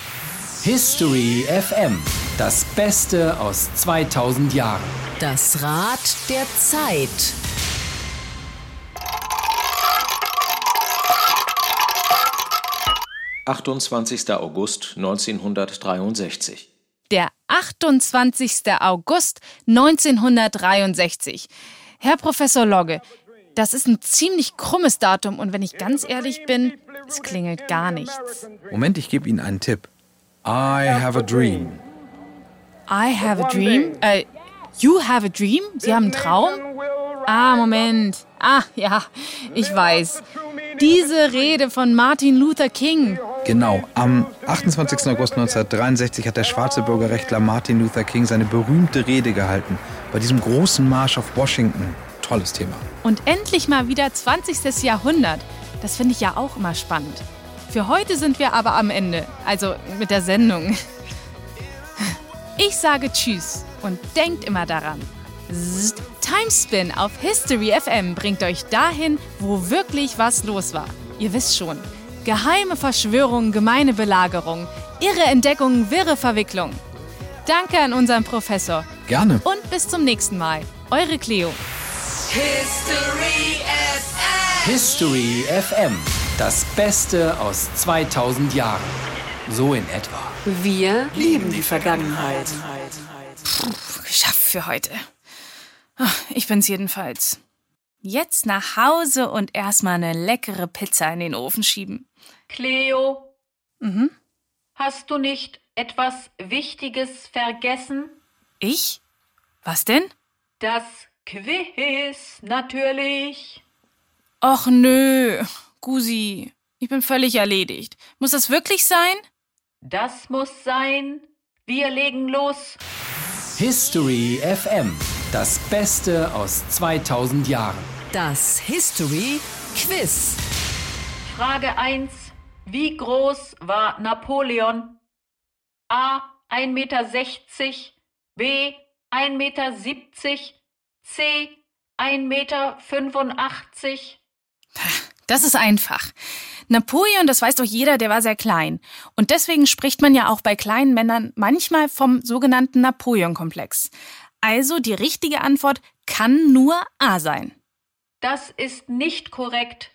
History FM. Das Beste aus 2000 Jahren. Das Rad der Zeit. – 28. August 1963. Der 28. August 1963. Herr Professor Logge, das ist ein ziemlich krummes Datum und wenn ich ganz ehrlich bin, es klingelt gar nichts. Moment, ich gebe Ihnen einen Tipp. I have a dream. I have a dream? Äh, you have a dream? Sie haben einen Traum? Ah, Moment. Ah, ja, ich weiß. Diese Rede von Martin Luther King. Genau, am 28. August 1963 hat der schwarze Bürgerrechtler Martin Luther King seine berühmte Rede gehalten. Bei diesem großen Marsch auf Washington. Tolles Thema. Und endlich mal wieder 20. Jahrhundert. Das finde ich ja auch immer spannend. Für heute sind wir aber am Ende. Also mit der Sendung. Ich sage Tschüss und denkt immer daran. Timespin auf History FM bringt euch dahin, wo wirklich was los war. Ihr wisst schon. Geheime Verschwörungen, gemeine Belagerung, irre Entdeckungen, wirre Verwicklung. Danke an unseren Professor. Gerne. Und bis zum nächsten Mal. Eure Cleo. History FM. History FM. Das Beste aus 2000 Jahren. So in etwa. Wir lieben die Vergangenheit. Geschafft für heute. Ich bin's jedenfalls. Jetzt nach Hause und erstmal eine leckere Pizza in den Ofen schieben. Cleo, Mhm. hast du nicht etwas Wichtiges vergessen? Ich? Was denn? Das Quiz, natürlich. Och nö, Gusi, ich bin völlig erledigt. Muss das wirklich sein? Das muss sein. Wir legen los. History FM. Das Beste aus 2000 Jahren. Das History Quiz. Frage 1. Wie groß war Napoleon? A. 1,60 Meter. B. 1,70 Meter. C. 1,85 Meter. Das ist einfach. Napoleon, das weiß doch jeder, der war sehr klein. Und deswegen spricht man ja auch bei kleinen Männern manchmal vom sogenannten Napoleon-Komplex. Also die richtige Antwort kann nur A sein. Das ist nicht korrekt.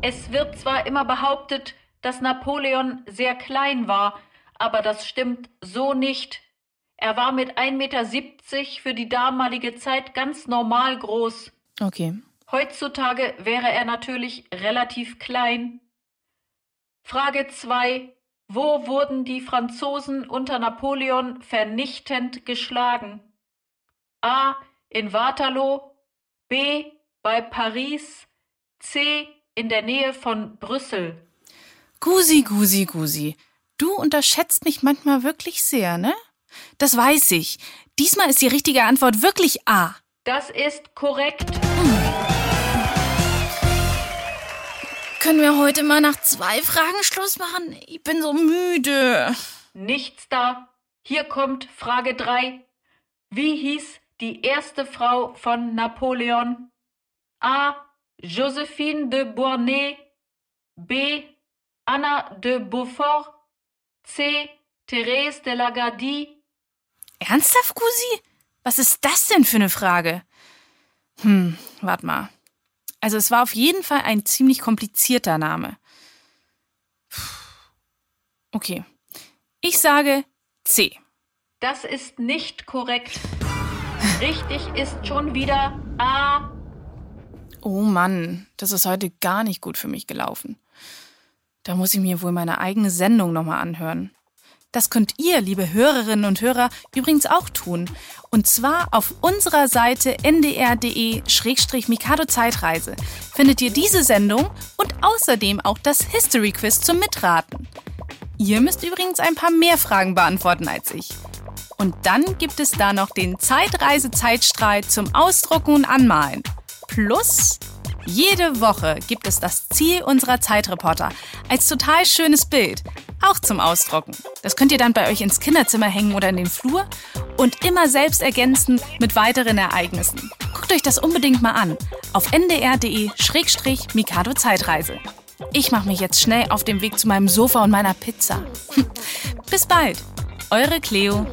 Es wird zwar immer behauptet, dass Napoleon sehr klein war, aber das stimmt so nicht. Er war mit 1,70 Meter für die damalige Zeit ganz normal groß. Okay. Heutzutage wäre er natürlich relativ klein. Frage 2. Wo wurden die Franzosen unter Napoleon vernichtend geschlagen? A. In Waterloo. B. Bei Paris. C. In der Nähe von Brüssel. Gusi, Gusi, Gusi. Du unterschätzt mich manchmal wirklich sehr, ne? Das weiß ich. Diesmal ist die richtige Antwort wirklich A. Das ist korrekt. Können wir heute mal nach zwei Fragen Schluss machen? Ich bin so müde. Nichts da. Hier kommt Frage 3. Wie hieß die erste Frau von Napoleon? A. Josephine de Beauharnais. B. Anna de Beaufort. C. Thérèse de la Gardie. Ernsthaft, Gusi? Was ist das denn für eine Frage? Hm, warte mal. Also es war auf jeden Fall ein ziemlich komplizierter Name. Okay. Ich sage C. Das ist nicht korrekt. Richtig ist schon wieder A. Oh Mann, das ist heute gar nicht gut für mich gelaufen. Da muss ich mir wohl meine eigene Sendung nochmal anhören. Das könnt ihr, liebe Hörerinnen und Hörer, übrigens auch tun. Und zwar auf unserer Seite ndr.de-mikado Zeitreise findet ihr diese Sendung und außerdem auch das History Quiz zum Mitraten. Ihr müsst übrigens ein paar mehr Fragen beantworten als ich. Und dann gibt es da noch den Zeitreise-Zeitstrahl zum Ausdrucken und Anmalen. Plus, jede Woche gibt es das Ziel unserer Zeitreporter als total schönes Bild, auch zum Ausdrucken. Das könnt ihr dann bei euch ins Kinderzimmer hängen oder in den Flur und immer selbst ergänzen mit weiteren Ereignissen. Guckt euch das unbedingt mal an auf ndr.de-mikado Zeitreise. Ich mache mich jetzt schnell auf den Weg zu meinem Sofa und meiner Pizza. <laughs> Bis bald, eure Cleo.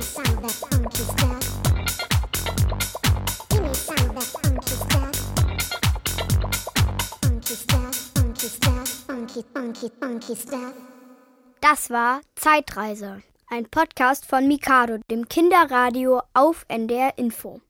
Das war Zeitreise, ein Podcast von Mikado, dem Kinderradio auf NDR Info.